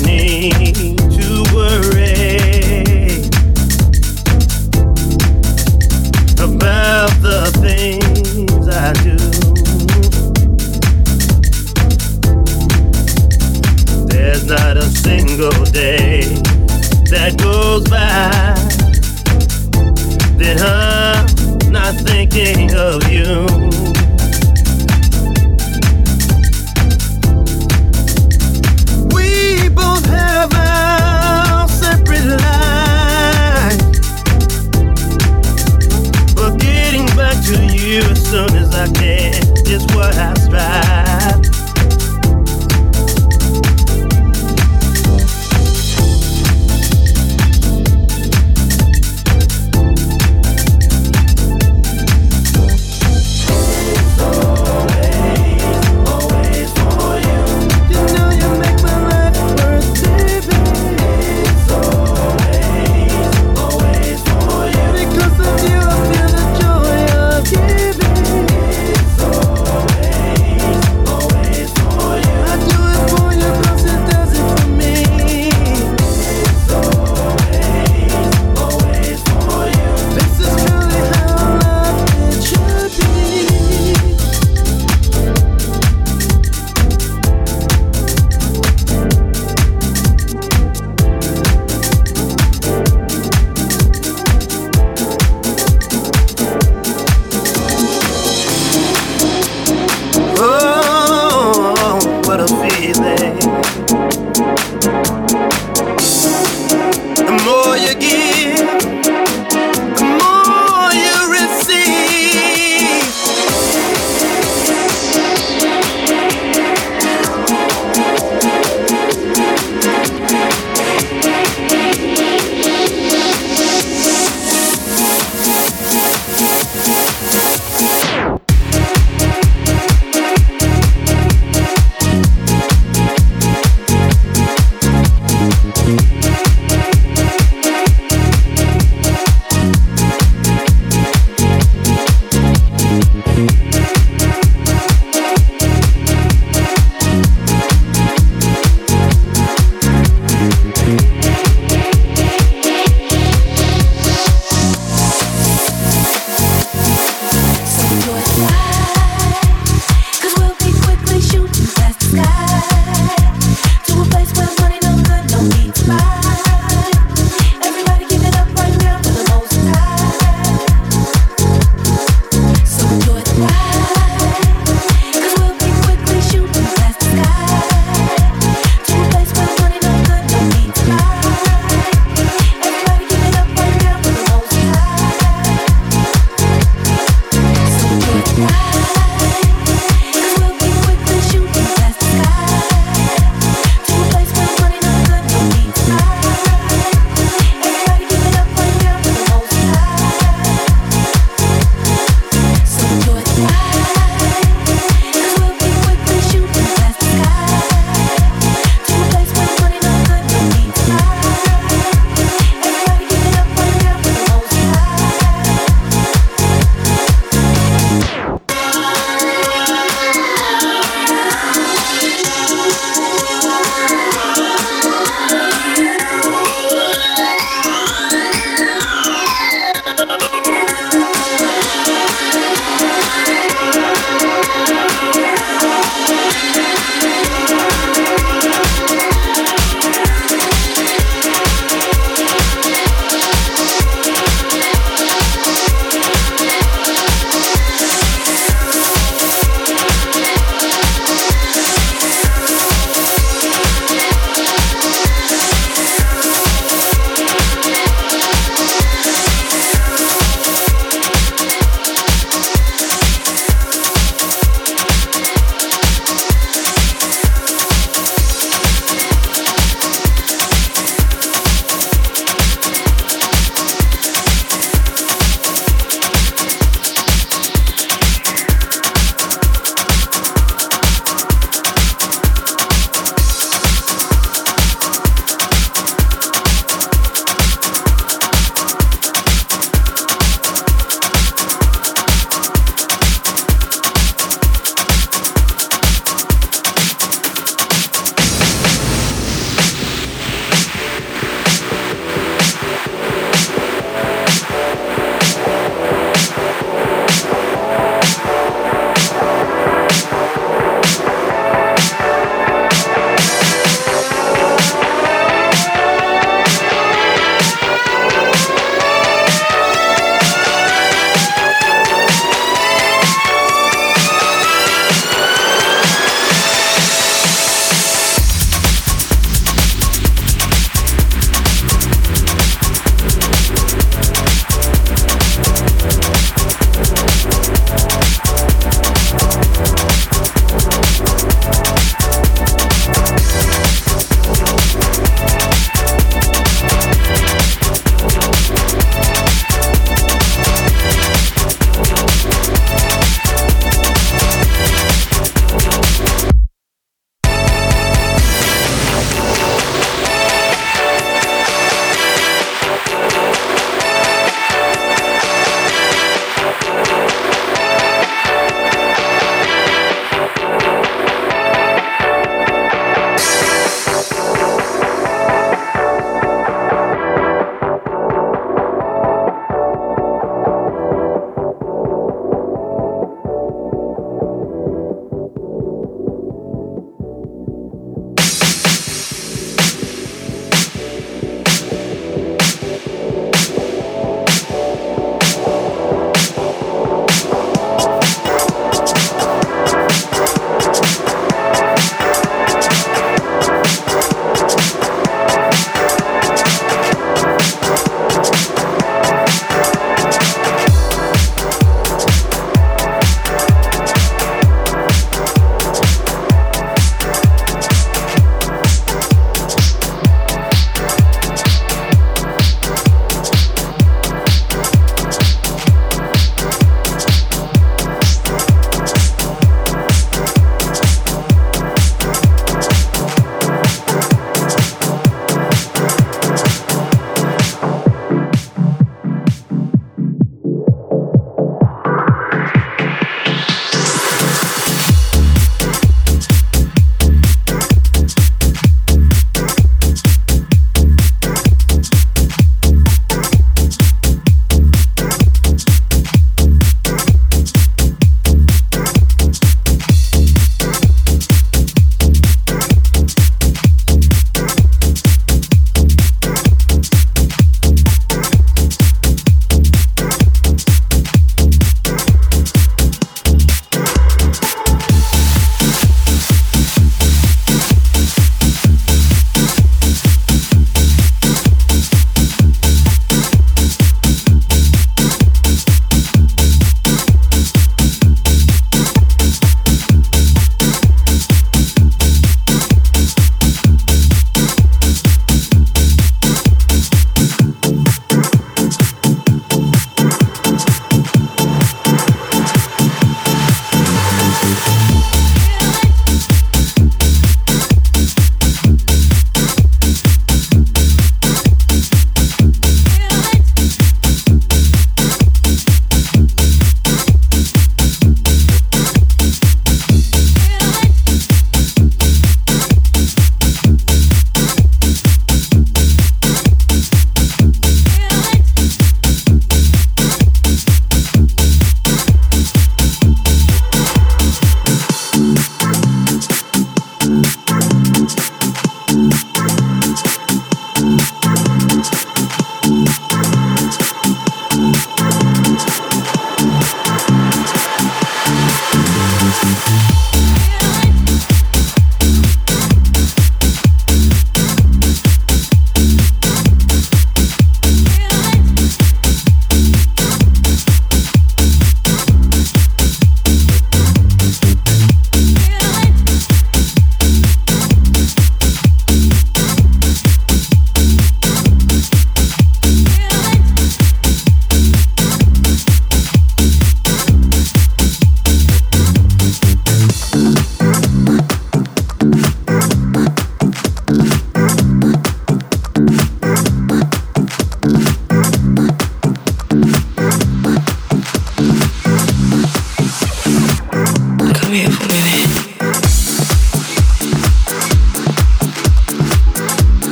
need to worry.